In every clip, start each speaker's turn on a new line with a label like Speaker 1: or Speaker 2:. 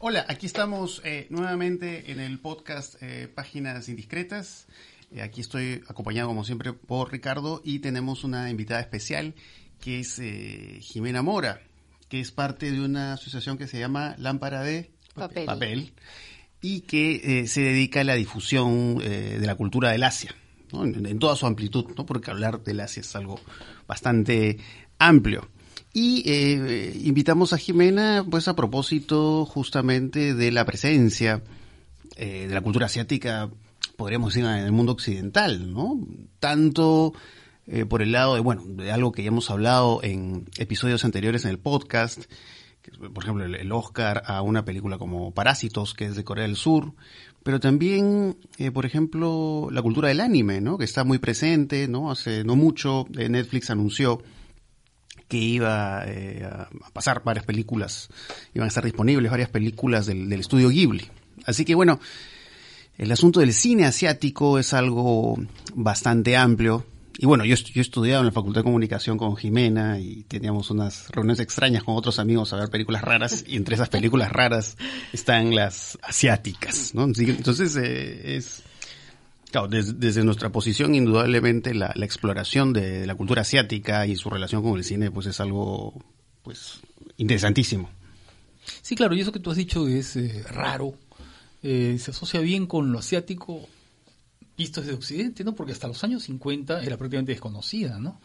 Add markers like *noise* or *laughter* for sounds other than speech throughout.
Speaker 1: Hola, aquí estamos eh, nuevamente en el podcast eh, Páginas Indiscretas. Eh, aquí estoy acompañado, como siempre, por Ricardo y tenemos una invitada especial que es Jimena Mora, que es parte de una asociación que se llama Lámpara de
Speaker 2: Papel,
Speaker 1: y que se dedica a la difusión de la cultura del Asia. En, en, toda su amplitud, ¿no? porque hablar del Asia es algo bastante amplio. Y eh, invitamos a Jimena, pues a propósito justamente de la presencia eh, de la cultura asiática, podríamos decir, en el mundo occidental, ¿no? Tanto eh, por el lado de, bueno, de algo que ya hemos hablado en episodios anteriores en el podcast, por ejemplo, el, Oscar a una película como Parásitos, que es de Corea del Sur, pero también, por ejemplo, la cultura del anime, ¿no? Que está muy presente, ¿no? Hace no mucho Netflix anunció que iba eh, a pasar varias películas, iban a estar disponibles varias películas del, estudio Ghibli. Así que bueno, el asunto del cine asiático es algo bastante amplio. Y bueno, yo, yo he estudiado en la Facultad de Comunicación con Jimena y teníamos unas reuniones extrañas con otros amigos a ver películas raras y entre esas películas raras están las asiáticas, ¿no? Entonces eh, es Claro, desde, nuestra posición, indudablemente la, exploración de la cultura asiática y su relación con el cine, pues es algo, pues, interesantísimo.
Speaker 3: Sí, claro, y eso que tú has dicho es eh, raro. Eh, se asocia bien con lo asiático visto desde Occidente, ¿no? Porque hasta los años 50 era prácticamente desconocida, ¿no?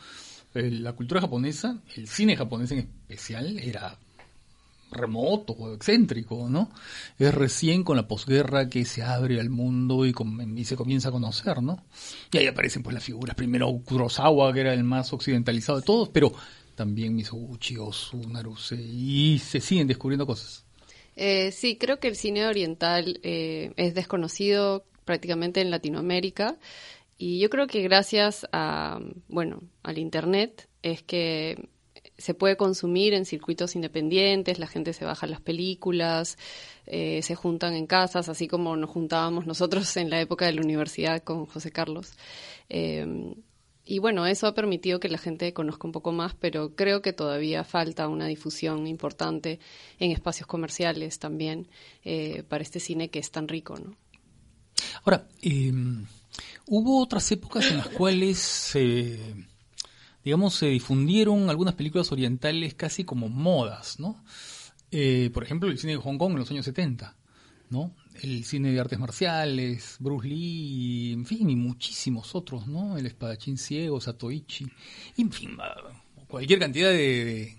Speaker 3: Eh, la cultura japonesa, el cine japonés en especial, era remoto excéntrico, ¿no? Es recién con la posguerra que se abre al mundo y, se comienza a conocer, ¿no? Y ahí aparecen pues las figuras, primero Kurosawa, que era el más occidentalizado de todos, pero también Misoguchi, Osu, Naruse, y se siguen descubriendo cosas.
Speaker 2: Eh, sí, creo que el cine oriental eh, es desconocido prácticamente en Latinoamérica y yo creo que gracias a, bueno, al Internet es que se puede consumir en circuitos independientes, la gente se baja las películas, eh, se juntan en casas, así como nos juntábamos nosotros en la época de la universidad con José Carlos. Eh, y bueno, eso ha permitido que la gente conozca un poco más, pero creo que todavía falta una difusión importante en espacios comerciales también eh, para este cine que es tan rico, ¿no?
Speaker 3: Ahora, hubo otras épocas en las cuales digamos, se difundieron algunas películas orientales casi como modas, ¿no? Eh, por ejemplo, el cine de Hong Kong en los años 70, ¿no? El cine de artes marciales, Bruce Lee, en fin, y muchísimos otros, ¿no? El espadachín ciego, Satoichi, en fin, cualquier cantidad de,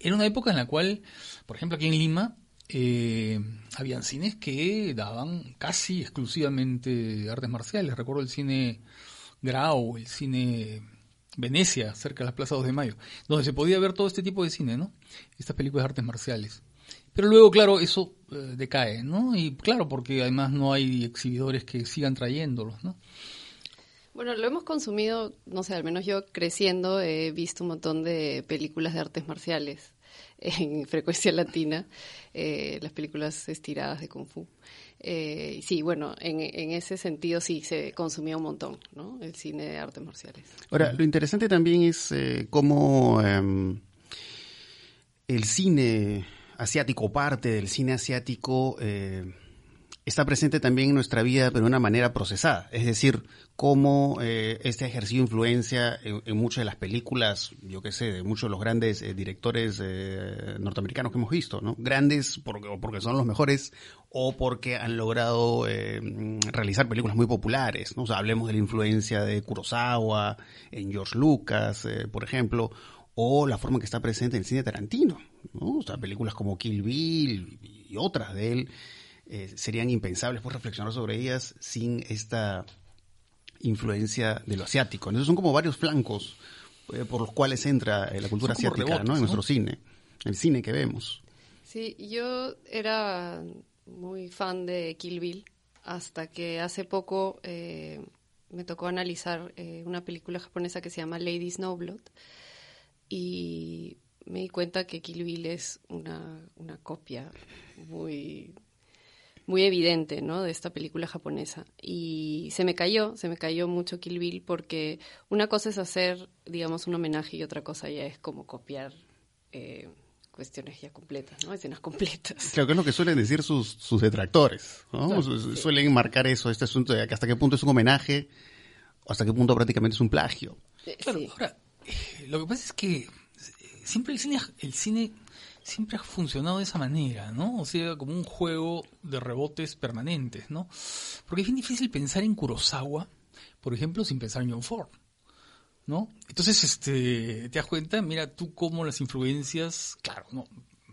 Speaker 3: Era una época en la cual, por ejemplo, aquí en Lima, eh, habían cines que daban casi exclusivamente artes marciales. Recuerdo el cine Grau, el cine Venecia, cerca de la Plaza 2 de Mayo, donde se podía ver todo este tipo de cine, ¿no? Estas películas de artes marciales. Pero luego, claro, eso eh, decae, ¿no? Y claro, porque además no hay exhibidores que sigan trayéndolos, ¿no?
Speaker 2: Bueno, lo hemos consumido, no sé, al menos yo creciendo he visto un montón de películas de artes marciales en *laughs* frecuencia latina, eh, las películas estiradas de Kung Fu. Eh, sí, bueno, en, ese sentido sí se consumía un montón, ¿no? El cine de artes marciales.
Speaker 1: Ahora, lo interesante también es eh, cómo em, el cine asiático, parte del cine asiático, eh, está presente también en nuestra vida, pero de una manera procesada. Es decir, cómo eh, este ha ejercido influencia en, muchas de las películas, yo qué sé, de muchos de los grandes eh, directores eh, norteamericanos que hemos visto, ¿no? Grandes porque, porque son los mejores o porque han logrado realizar películas muy populares, ¿no? O sea, hablemos de la influencia de Kurosawa, en George Lucas, por ejemplo, o la forma que está presente en el cine Tarantino, ¿no? O sea, películas como Kill Bill y otras de él eh, serían impensables por reflexionar sobre ellas sin esta influencia de lo asiático. Entonces son como varios flancos eh, por los cuales entra eh, la cultura asiática en nuestro cine, el cine que vemos.
Speaker 2: Sí, yo era muy fan de Kill Bill hasta que hace poco me tocó analizar una película japonesa que se llama Lady Snowblood y me di cuenta que Kill Bill es una, una copia muy muy evidente, ¿no? De esta película japonesa. Y se me cayó, se me cayó mucho Kill Bill porque una cosa es hacer, digamos, un homenaje y otra cosa ya es como copiar eh, cuestiones ya completas, ¿no? Escenas completas.
Speaker 1: Claro, que es lo que suelen decir sus, sus detractores, ¿no? Suelen marcar eso, este asunto de hasta qué punto es un homenaje o hasta qué punto prácticamente es un plagio.
Speaker 3: Eh, claro, ahora, eh, lo que pasa es que siempre el cine, el cine siempre ha funcionado de esa manera, ¿no? O sea, como un juego de rebotes permanentes, ¿no? Porque es bien difícil pensar en Kurosawa, por ejemplo, sin pensar en John Ford. ¿no? Entonces, este, te das cuenta, mira tú cómo las influencias, claro, no,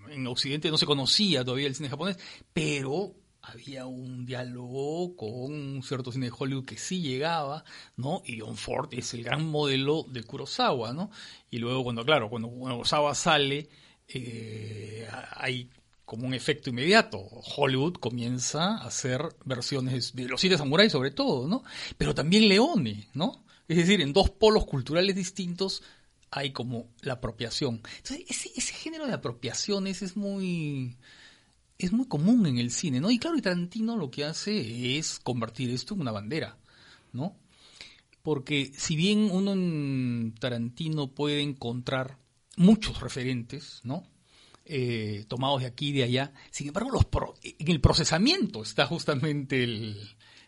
Speaker 3: en Occidente no se conocía todavía el cine japonés, pero había un diálogo con un cierto cine de Hollywood que sí llegaba, ¿no? Y John Ford es el gran modelo de Kurosawa, ¿no? Y luego cuando, claro, cuando Kurosawa sale, eh, hay como un efecto inmediato. Hollywood comienza a hacer versiones de los siete samuráis sobre todo, ¿no? Pero también Leone, ¿no? Es decir, en dos polos culturales distintos hay como la apropiación. Entonces, ese, género de apropiaciones es muy es muy común en el cine, ¿no? Y claro, y Tarantino lo que hace es convertir esto en una bandera, ¿no? Porque si bien uno en Tarantino puede encontrar muchos referentes, ¿no? Eh, tomados de aquí y de allá, sin embargo, los en el procesamiento está justamente el,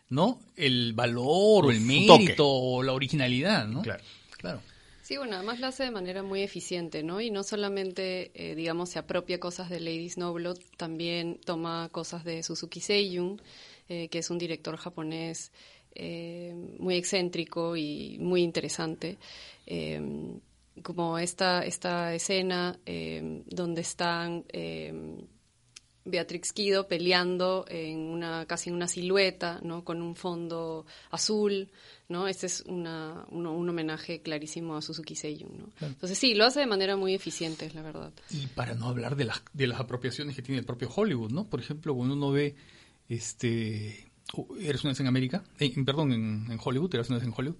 Speaker 3: ¿no? El valor o el mérito o la originalidad, ¿no?
Speaker 1: Claro.
Speaker 3: Claro.
Speaker 2: Sí, bueno, además lo hace de manera muy eficiente, ¿no? Y no solamente, eh, digamos, se apropia cosas de Lady Snowblood, también toma cosas de Suzuki Seiyun, eh, que es un director japonés eh, muy excéntrico y muy interesante. Como esta, esta escena donde están Beatrix Kido peleando en una casi en una silueta, ¿no? Con un fondo azul, ¿no? Este es una, un, homenaje clarísimo a Suzuki Seiyun, ¿no? Entonces sí, lo hace de manera muy eficiente, la verdad.
Speaker 3: Y para no hablar de las de las apropiaciones que tiene el propio Hollywood, ¿no? Por ejemplo, cuando uno ve este eres una vez en América, perdón, en, en, Hollywood, eres una vez en Hollywood,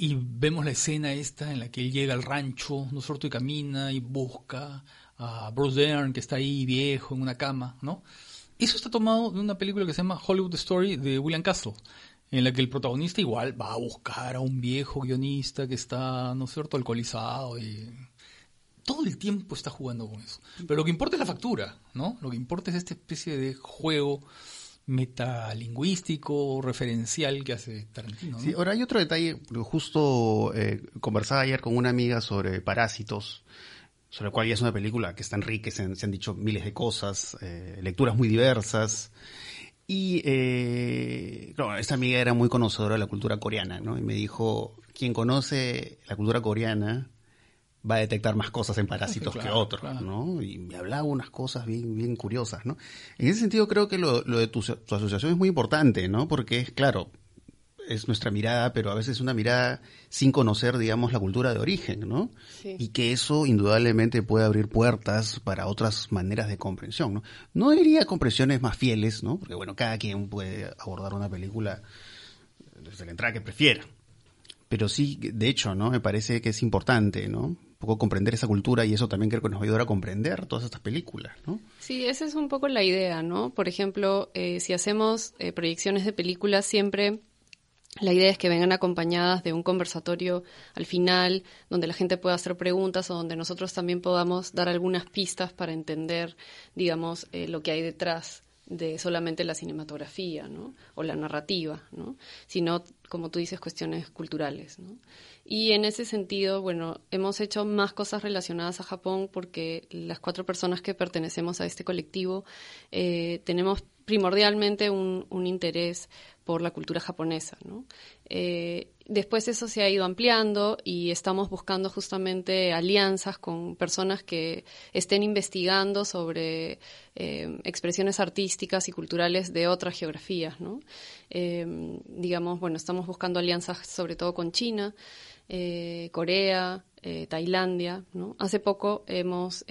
Speaker 3: y vemos la escena esta en la que él llega al rancho, ¿no es cierto? Y camina y busca a Bruce Dern, que está ahí viejo en una cama, ¿no? Eso está tomado de una película que se llama Hollywood Story de William Castle, en la que el protagonista igual va a buscar a un viejo guionista que está, ¿no es cierto?, alcoholizado y todo el tiempo está jugando con eso. Pero lo que importa es la factura, ¿no? Lo que importa es esta especie de juego metalingüístico, referencial que hace Tarantino.
Speaker 1: Sí, ahora hay otro detalle, justo eh, conversaba ayer con una amiga sobre Parásitos, sobre el cual ya es una película que está en se han, dicho miles de cosas, eh, lecturas muy diversas. Y eh, esta amiga era muy conocedora de la cultura coreana, ¿no? Y me dijo, quien conoce la cultura coreana va a detectar más cosas en Parásitos que otros, ¿no? Y me hablaba unas cosas bien, bien curiosas, ¿no? En ese sentido creo que lo, lo de tu, tu, asociación es muy importante, ¿no? Porque es, claro, es nuestra mirada, pero a veces es una mirada sin conocer, digamos, la cultura de origen, ¿no? Y que eso indudablemente puede abrir puertas para otras maneras de comprensión, ¿no? No diría comprensiones más fieles, ¿no? Porque, bueno, cada quien puede abordar una película desde la entrada que prefiera. Pero sí, de hecho, ¿no? Me parece que es importante, ¿no? Poco comprender esa cultura y eso también creo que nos va a ayudar a comprender todas estas películas, ¿no?
Speaker 2: Sí, esa es un poco la idea, ¿no? Por ejemplo, eh, si hacemos eh, proyecciones de películas, siempre la idea es que vengan acompañadas de un conversatorio al final, donde la gente pueda hacer preguntas o donde nosotros también podamos dar algunas pistas para entender, digamos, eh, lo que hay detrás de solamente la cinematografía, ¿no? O la narrativa, ¿no? Sino, como tú dices, cuestiones culturales, ¿no? Y en ese sentido, bueno, hemos hecho más cosas relacionadas a Japón porque las cuatro personas que pertenecemos a este colectivo eh, tenemos primordialmente un, interés por la cultura japonesa. ¿no? Eh, después eso se ha ido ampliando y estamos buscando justamente alianzas con personas que estén investigando sobre eh, expresiones artísticas y culturales de otras geografías. ¿no? Eh, digamos, bueno, estamos buscando alianzas sobre todo con China, Corea, Tailandia. ¿no? Hace poco hemos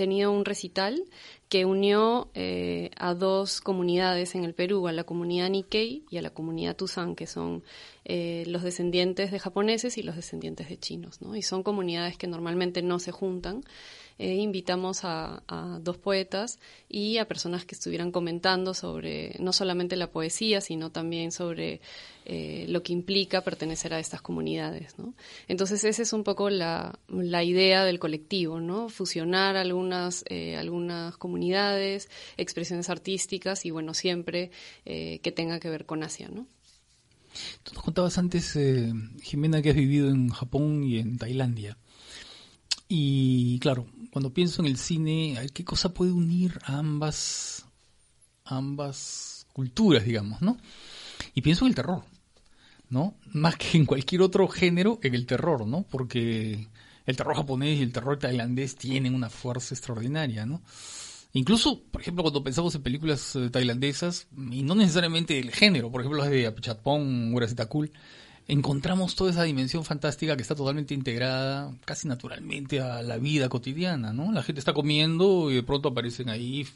Speaker 2: tenía un recital que unió eh, a dos comunidades en el Perú, a la comunidad Nikkei y a la comunidad Tuzán, que son eh, los descendientes de japoneses y los descendientes de chinos, ¿no? Y son comunidades que normalmente no se juntan eh, invitamos a, dos poetas y a personas que estuvieran comentando sobre no solamente la poesía, sino también sobre eh, lo que implica pertenecer a estas comunidades. ¿no? Entonces, esa es un poco la, la idea del colectivo, ¿no? fusionar algunas, eh, algunas comunidades, expresiones artísticas y, bueno, siempre que tenga que ver con Asia. ¿no?
Speaker 3: Tú nos contabas antes, eh, Jimena, que has vivido en Japón y en Tailandia. Y claro, cuando pienso en el cine, ¿qué cosa puede unir a ambas, ambas culturas, digamos, no? Y pienso en el terror, ¿no? Más que en cualquier otro género, en el terror, ¿no? Porque el terror japonés y el terror tailandés tienen una fuerza extraordinaria, ¿no? Incluso, por ejemplo, cuando pensamos en películas eh, tailandesas, y no necesariamente el género, por ejemplo las de Apichatpong, Cool, encontramos toda esa dimensión fantástica que está totalmente integrada, casi naturalmente, a la vida cotidiana, ¿no? La gente está comiendo y de pronto aparecen ahí,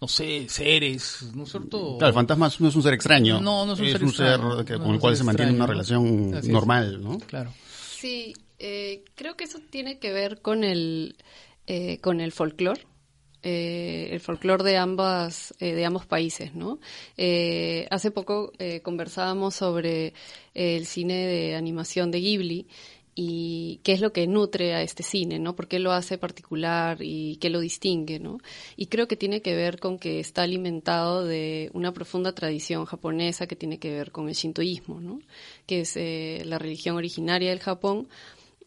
Speaker 3: no sé, seres, ¿no es cierto?
Speaker 1: Claro, el fantasma no es un ser extraño.
Speaker 3: No, no es un
Speaker 1: es
Speaker 3: ser
Speaker 1: un ser con el cual se mantiene una relación normal, ¿no?
Speaker 3: Claro.
Speaker 2: Sí, eh, creo que eso tiene que ver con el, eh, con el folclore eh, el folclore de ambas eh, de ambos países no eh, hace poco conversábamos sobre el cine de animación de Ghibli y qué es lo que nutre a este cine, ¿no? ¿Por qué lo hace particular y qué lo distingue, ¿no? Y creo que tiene que ver con que está alimentado de una profunda tradición japonesa que tiene que ver con el shintoísmo, ¿no? Que es la religión originaria del Japón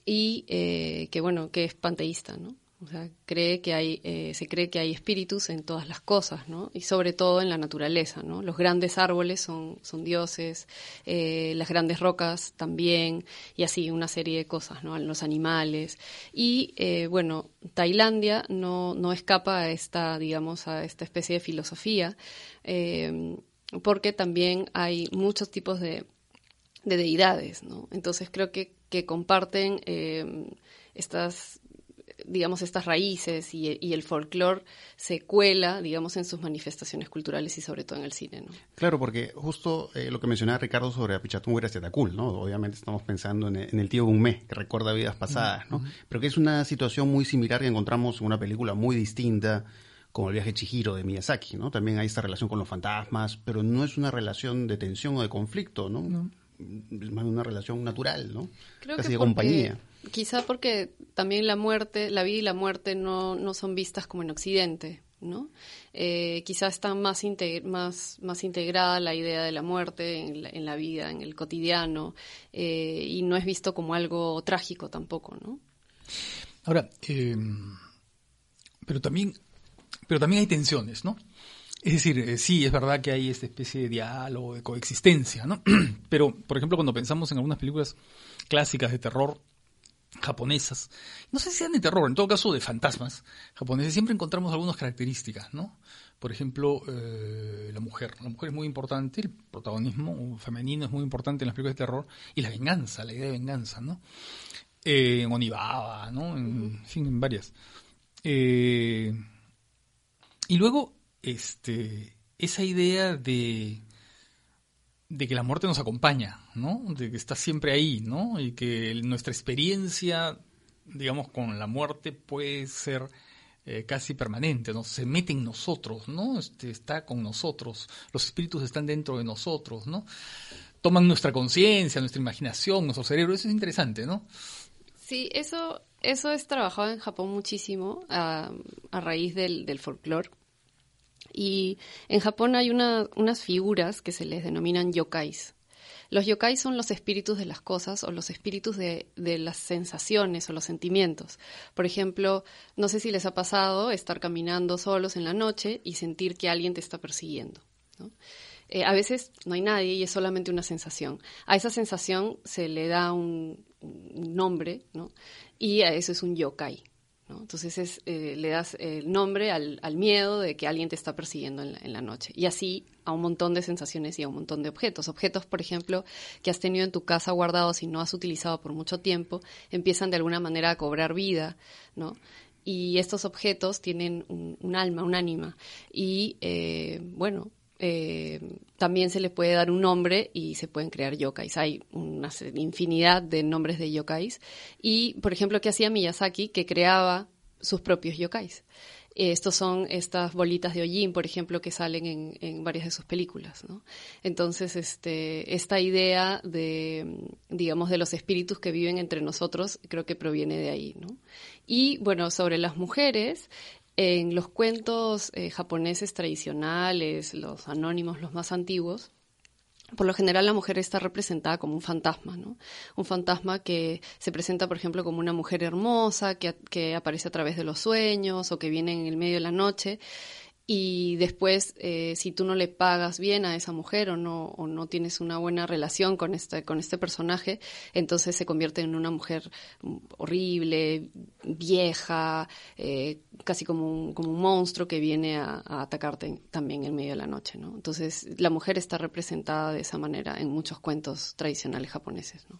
Speaker 2: y que, bueno, que es panteísta, ¿no? O sea, cree que hay, eh, se cree que hay espíritus en todas las cosas, ¿no? Y sobre todo en la naturaleza, ¿no? Los grandes árboles son, son dioses, eh, las grandes rocas también, y así una serie de cosas, ¿no? Los animales. Y, eh, bueno, Tailandia no, no escapa a esta, digamos, a esta especie de filosofía, porque también hay muchos tipos de, de deidades, ¿no? Entonces creo que, que comparten estas digamos, estas raíces y, el folclore se cuela, digamos, en sus manifestaciones culturales y sobre todo en el cine, ¿no?
Speaker 1: Claro, porque justo eh, lo que mencionaba Ricardo sobre Apichatún y Tacul, ¿no? Obviamente estamos pensando en, el tío Gumé, que recuerda vidas pasadas, ¿no? Pero que es una situación muy similar que encontramos en una película muy distinta, como el viaje Chihiro de Miyazaki, ¿no? También hay esta relación con los fantasmas, pero no es una relación de tensión o de conflicto, ¿no? no. Es más una relación natural, ¿no?
Speaker 2: Creo Casi de compañía Quizá porque también la muerte, la vida y la muerte no, no son vistas como en Occidente, ¿no? Eh, quizá está más, más, más integrada la idea de la muerte en la, vida, en el cotidiano, eh, y no es visto como algo trágico tampoco, ¿no?
Speaker 3: Ahora, eh, pero también, pero también hay tensiones, ¿no? Es decir, sí, es verdad que hay esta especie de diálogo, de coexistencia, ¿no? *clears throat* Pero, por ejemplo, cuando pensamos en algunas películas clásicas de terror, japonesas, no sé si sean de terror, en todo caso de fantasmas japoneses, siempre encontramos algunas características, ¿no? Por ejemplo, eh, la mujer. La mujer es muy importante, el protagonismo femenino es muy importante en las películas de terror, y la venganza, la idea de venganza, ¿no? Eh, en Onibaba, ¿no? En, fin, en varias. Eh, y luego, este, esa idea de de que la muerte nos acompaña, ¿no? De que está siempre ahí, ¿no? Y que nuestra experiencia, digamos, con la muerte puede ser eh, casi permanente, ¿no? Se mete en nosotros, ¿no? Este, está con nosotros, los espíritus están dentro de nosotros, ¿no? Toman nuestra conciencia, nuestra imaginación, nuestro cerebro, eso es interesante, ¿no?
Speaker 2: Sí, eso, eso es trabajado en Japón muchísimo a, a raíz del, del folclore y en Japón hay unas figuras que se les denominan yokais. Los yokais son los espíritus de las cosas o los espíritus de, las sensaciones o los sentimientos. Por ejemplo, no sé si les ha pasado estar caminando solos en la noche y sentir que alguien te está persiguiendo. Eh, a veces no hay nadie y es solamente una sensación. A esa sensación se le da un, nombre ¿no? y a eso es un yokai. Entonces eh, le das el nombre al, miedo de que alguien te está persiguiendo en la, noche. Y así a un montón de sensaciones y a un montón de objetos. Objetos, por ejemplo, que has tenido en tu casa guardados y no has utilizado por mucho tiempo, empiezan de alguna manera a cobrar vida, ¿no? Y estos objetos tienen un, alma, un ánima. Y, eh, bueno, eh, también se le puede dar un nombre y se pueden crear yokais. Hay una infinidad de nombres de yokais. Y, por ejemplo, ¿qué hacía Miyazaki? Que creaba sus propios yokais. Estos son estas bolitas de hollín, por ejemplo, que salen en, varias de sus películas. Entonces, este, esta idea de, digamos, de los espíritus que viven entre nosotros, creo que proviene de ahí. Y, bueno, sobre las mujeres, en los cuentos eh, japoneses tradicionales, los anónimos, los más antiguos, por lo general la mujer está representada como un fantasma, ¿no? Un fantasma que se presenta, por ejemplo, como una mujer hermosa, que, que aparece a través de los sueños o que viene en el medio de la noche y después eh, si tú no le pagas bien a esa mujer o no o no tienes una buena relación con este con este personaje entonces se convierte en una mujer horrible vieja eh, casi como un, como un monstruo que viene a, atacarte también en medio de la noche no entonces la mujer está representada de esa manera en muchos cuentos tradicionales japoneses no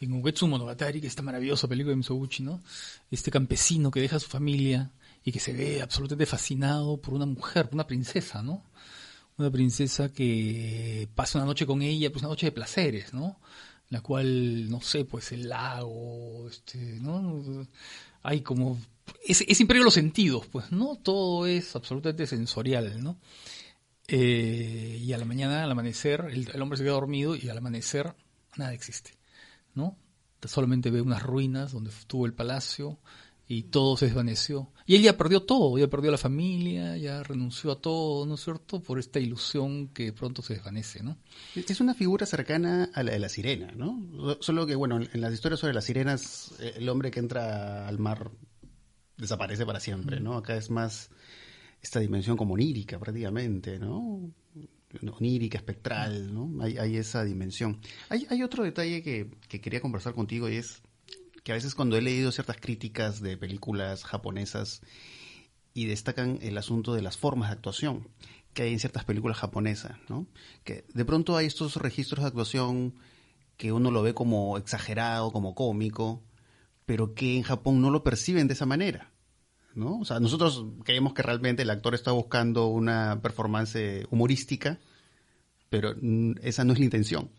Speaker 3: en Ugetsu Monogatari, que esta maravillosa película de Misoguchi, ¿no? Este campesino que deja a su familia y que se ve absolutamente fascinado por una mujer, una princesa, ¿no? Una princesa que pasa una noche con ella, pues una noche de placeres, ¿no? La cual, no sé, pues el lago, este, ¿no? Hay como... Es, es imperio de los sentidos, pues, ¿no? Todo es absolutamente sensorial, ¿no? Eh, y a la mañana, al amanecer, el hombre se queda dormido y al amanecer nada existe, ¿no? Solamente ve unas ruinas donde estuvo el palacio, y todo se desvaneció. Y él ya perdió todo, ya perdió la familia, ya renunció a todo, ¿no es cierto? Por esta ilusión que pronto se desvanece, ¿no?
Speaker 1: Es una figura cercana a la de la sirena, ¿no? Solo que, bueno, en las historias sobre las sirenas, el hombre que entra al mar desaparece para siempre, ¿no? Acá es más esta dimensión como onírica prácticamente, ¿no? Onírica, espectral, ¿no? Hay, hay esa dimensión. Hay, hay otro detalle que, que quería conversar contigo y es que a veces cuando he leído ciertas críticas de películas japonesas y destacan el asunto de las formas de actuación que hay en ciertas películas japonesas, ¿no? Que de pronto hay estos registros de actuación que uno lo ve como exagerado, como cómico, pero que en Japón no lo perciben de esa manera, ¿no? O sea, nosotros creemos que realmente el actor está buscando una performance humorística, pero esa no es la intención.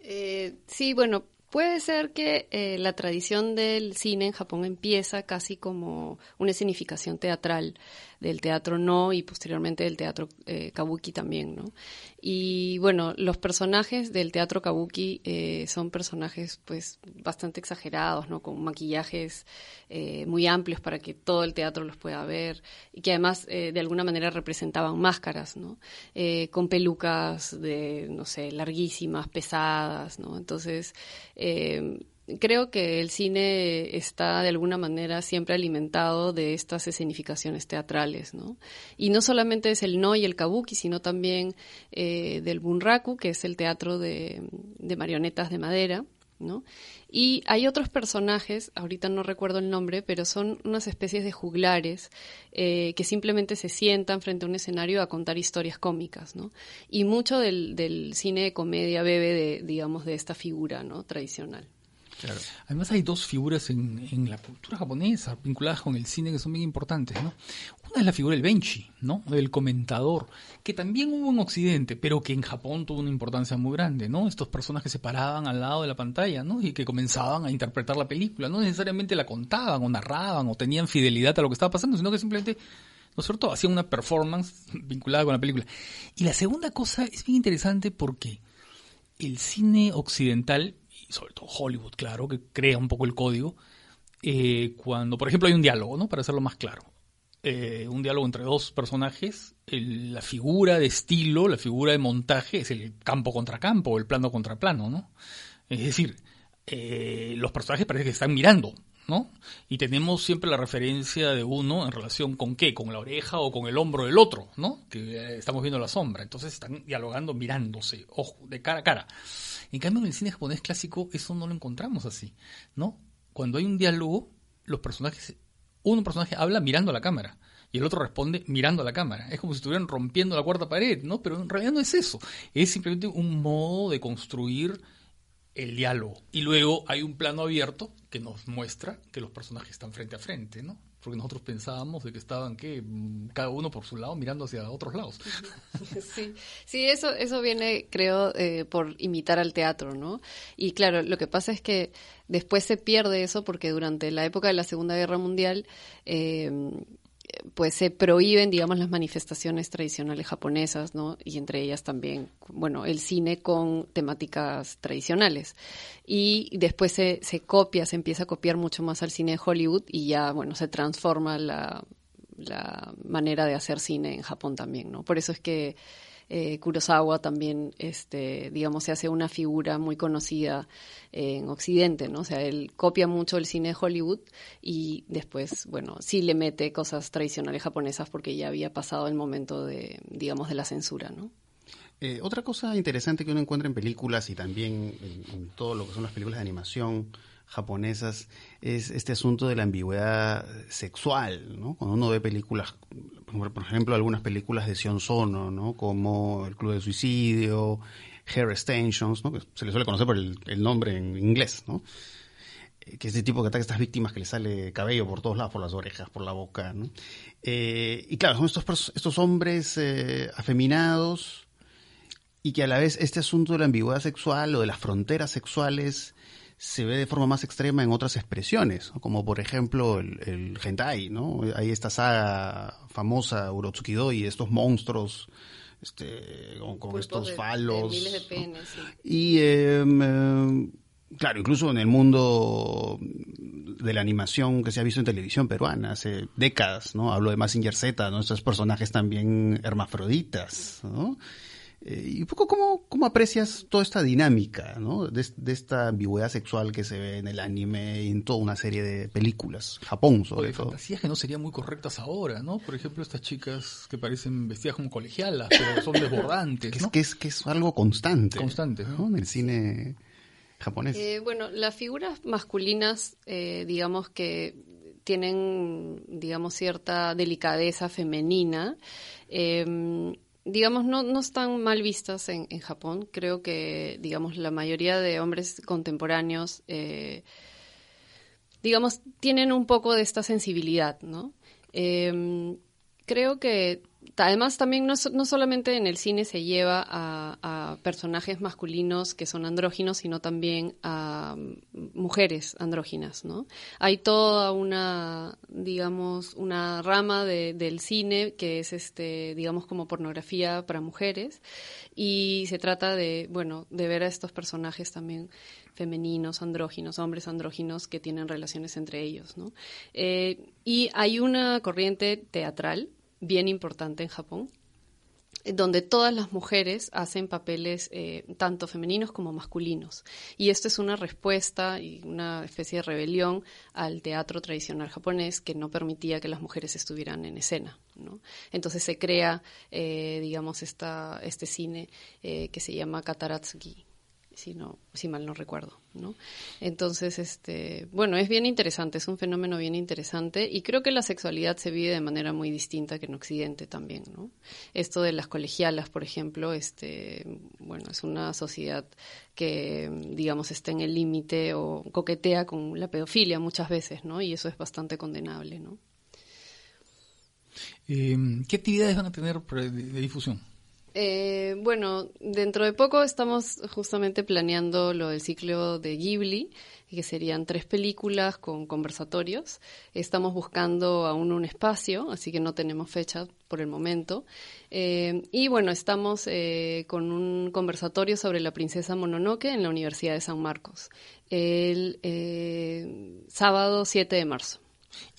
Speaker 2: Eh, sí, bueno, Puede ser que eh, la tradición del cine en Japón empieza casi como una escenificación teatral del teatro no y posteriormente del teatro eh, kabuki también, ¿no? Y bueno, los personajes del teatro kabuki eh, son personajes pues bastante exagerados, ¿no? Con maquillajes eh, muy amplios para que todo el teatro los pueda ver y que además eh, de alguna manera representaban máscaras, ¿no? Eh, con pelucas de, no sé, larguísimas, pesadas, ¿no? Entonces, eh, creo que el cine está de alguna manera siempre alimentado de estas escenificaciones teatrales, ¿no? Y no solamente es el no y el kabuki, sino también eh, del bunraku, que es el teatro de, marionetas de madera, ¿no? Y hay otros personajes, ahorita no recuerdo el nombre, pero son unas especies de juglares eh, que simplemente se sientan frente a un escenario a contar historias cómicas, ¿no? Y mucho del, del cine de comedia bebe de, digamos, de esta figura, ¿no? Tradicional.
Speaker 3: Claro. Además hay dos figuras en, la cultura japonesa vinculadas con el cine que son bien importantes, ¿no? Una es la figura del benchi, ¿no? Del comentador, que también hubo en Occidente, pero que en Japón tuvo una importancia muy grande, ¿no? Estos personas que se paraban al lado de la pantalla, ¿no? Y que comenzaban a interpretar la película, no necesariamente la contaban o narraban o tenían fidelidad a lo que estaba pasando, sino que simplemente ¿no es cierto? Hacían una performance *laughs* vinculada con la película. Y la segunda cosa es bien interesante porque el cine occidental sobre todo Hollywood, claro, que crea un poco el código, eh, cuando, por ejemplo, hay un diálogo, ¿no? Para hacerlo más claro. Eh, un diálogo entre dos personajes, la figura de estilo, la figura de montaje es el campo contra campo, el plano contra plano, ¿no? Es decir, eh, los personajes parece que están mirando, ¿no? Y tenemos siempre la referencia de uno en relación con qué, con la oreja o con el hombro del otro, ¿no? Que estamos viendo la sombra. Entonces están dialogando mirándose, ojo, de cara a cara. En cambio, en el cine japonés clásico eso no lo encontramos así, ¿no? Cuando hay un diálogo, los personajes, un personaje habla mirando a la cámara y el otro responde mirando a la cámara. Es como si estuvieran rompiendo la cuarta pared, ¿no? Pero en realidad no es eso. Es simplemente un modo de construir el diálogo. Y luego hay un plano abierto que nos muestra que los personajes están frente a frente, ¿no? porque nosotros pensábamos de que estaban que cada uno por su lado mirando hacia otros lados. *laughs*
Speaker 2: Sí, sí, eso eso viene, creo, eh, por imitar al teatro, ¿no? Y claro, lo que pasa es que después se pierde eso porque durante la época de la Segunda Guerra Mundial eh, pues se prohíben, digamos, las manifestaciones tradicionales japonesas, ¿no? Y entre ellas también, bueno, el cine con temáticas tradicionales. Y después se, se copia, se empieza a copiar mucho más al cine de Hollywood y ya, bueno, se transforma la, la manera de hacer cine en Japón también, ¿no? Por eso es que eh, Kurosawa también, este, digamos, se hace una figura muy conocida en Occidente, ¿no? O sea, él copia mucho el cine de Hollywood y después, bueno, sí le mete cosas tradicionales japonesas porque ya había pasado el momento de, digamos, de la censura, ¿no?
Speaker 1: Eh, otra cosa interesante que uno encuentra en películas y también en, en, todo lo que son las películas de animación japonesas es este asunto de la ambigüedad sexual, ¿no? Cuando uno ve películas, por ejemplo, algunas películas de Sion Sono, ¿no? Como El Club de Suicidio, Hair Extensions, ¿no? Que se le suele conocer por el, nombre en inglés, ¿no? Eh, que es ese tipo que ataca a estas víctimas que le sale cabello por todos lados, por las orejas, por la boca, ¿no? Eh, y claro, son estos, estos hombres eh, afeminados y que a la vez este asunto de la ambigüedad sexual o de las fronteras sexuales se ve de forma más extrema en otras expresiones, como por ejemplo el, el, hentai, ¿no? Hay esta saga famosa, Urotsukido, y estos monstruos este, con, con estos
Speaker 2: de,
Speaker 1: falos.
Speaker 2: De miles de penes, sí.
Speaker 1: Y eh, eh, claro, incluso en el mundo de la animación que se ha visto en televisión peruana hace décadas, ¿no? Hablo de Massinger Z, ¿no? Estos personajes también hermafroditas, ¿no? Eh, y un poco cómo, cómo aprecias toda esta dinámica, ¿no? De, de, esta ambigüedad sexual que se ve en el anime y en toda una serie de películas, Japón sobre todo.
Speaker 3: fantasías que no serían muy correctas ahora, ¿no? Por ejemplo, estas chicas que parecen vestidas como colegialas, pero son *laughs* desbordantes,
Speaker 1: que,
Speaker 3: ¿no?
Speaker 1: es, que, es, que es algo constante.
Speaker 3: Constante,
Speaker 1: ¿no? En el cine japonés.
Speaker 2: Eh, bueno, las figuras masculinas, eh, digamos que tienen, digamos, cierta delicadeza femenina. Eh, digamos, no, no están mal vistas en, en, Japón. Creo que, digamos, la mayoría de hombres contemporáneos, eh, digamos, tienen un poco de esta sensibilidad, ¿no? Eh, creo que además también no, solamente en el cine se lleva a, personajes masculinos que son andróginos, sino también a mujeres andróginas, ¿no? Hay toda una, digamos, una rama de, del cine que es, este, digamos, como pornografía para mujeres y se trata de, bueno, de ver a estos personajes también femeninos, andróginos, hombres andróginos que tienen relaciones entre ellos, ¿no? Eh, y hay una corriente teatral bien importante en Japón, donde todas las mujeres hacen papeles eh, tanto femeninos como masculinos. Y esto es una respuesta y una especie de rebelión al teatro tradicional japonés que no permitía que las mujeres estuvieran en escena. Entonces se crea, eh, digamos, esta, este cine eh, que se llama Kataratsuki, si no, si mal no recuerdo, ¿no? Entonces, este, bueno, es bien interesante, es un fenómeno bien interesante y creo que la sexualidad se vive de manera muy distinta que en Occidente también, ¿no? Esto de las colegialas, por ejemplo, este, bueno, es una sociedad que, digamos, está en el límite o coquetea con la pedofilia muchas veces, ¿no? Y eso es bastante condenable, ¿no?
Speaker 3: Eh, ¿Qué actividades van a tener de difusión?
Speaker 2: Eh, bueno, dentro de poco estamos justamente planeando lo del ciclo de Ghibli, que serían tres películas con conversatorios. Estamos buscando aún un espacio, así que no tenemos fecha por el momento. Eh, y bueno, estamos eh, con un conversatorio sobre la princesa Mononoke en la Universidad de San Marcos, el eh, sábado 7 de marzo.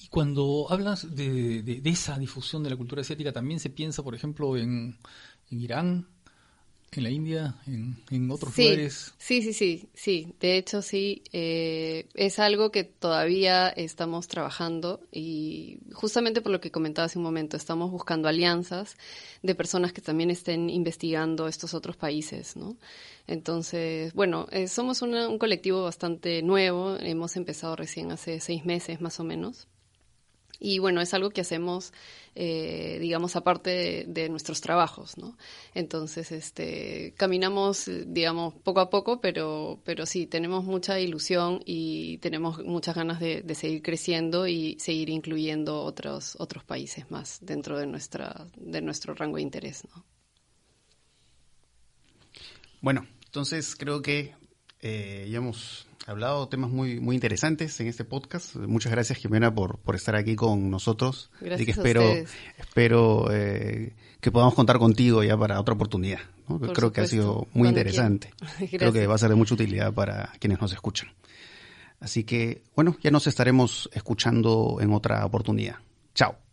Speaker 3: Y cuando hablas de, de, de esa difusión de la cultura asiática, también se piensa, por ejemplo, en en Irán, en la India, en, en otros
Speaker 2: sí,
Speaker 3: lugares.
Speaker 2: Sí, sí, sí, sí. De hecho, sí. Eh, es algo que todavía estamos trabajando y justamente por lo que comentaba hace un momento, estamos buscando alianzas de personas que también estén investigando estos otros países, ¿no? Entonces, bueno, eh, somos una, un colectivo bastante nuevo. Hemos empezado recién hace seis meses más o menos. Y bueno, es algo que hacemos, eh, digamos, aparte de, nuestros trabajos, ¿no? Entonces, este, caminamos, digamos, poco a poco, pero, pero sí, tenemos mucha ilusión y tenemos muchas ganas de, seguir creciendo y seguir incluyendo otros, otros países más dentro de, nuestra, de nuestro rango de interés, ¿no?
Speaker 1: Bueno, entonces creo que eh, ya hemos hablado temas muy, muy interesantes en este podcast. Muchas gracias, Jimena, por, por estar aquí con nosotros.
Speaker 2: Gracias que
Speaker 1: espero, espero eh, que podamos contar contigo ya para otra oportunidad. Creo que ha sido muy interesante. *laughs* Creo que va a ser de mucha utilidad para quienes nos escuchan. Así que, bueno, ya nos estaremos escuchando en otra oportunidad. Chao.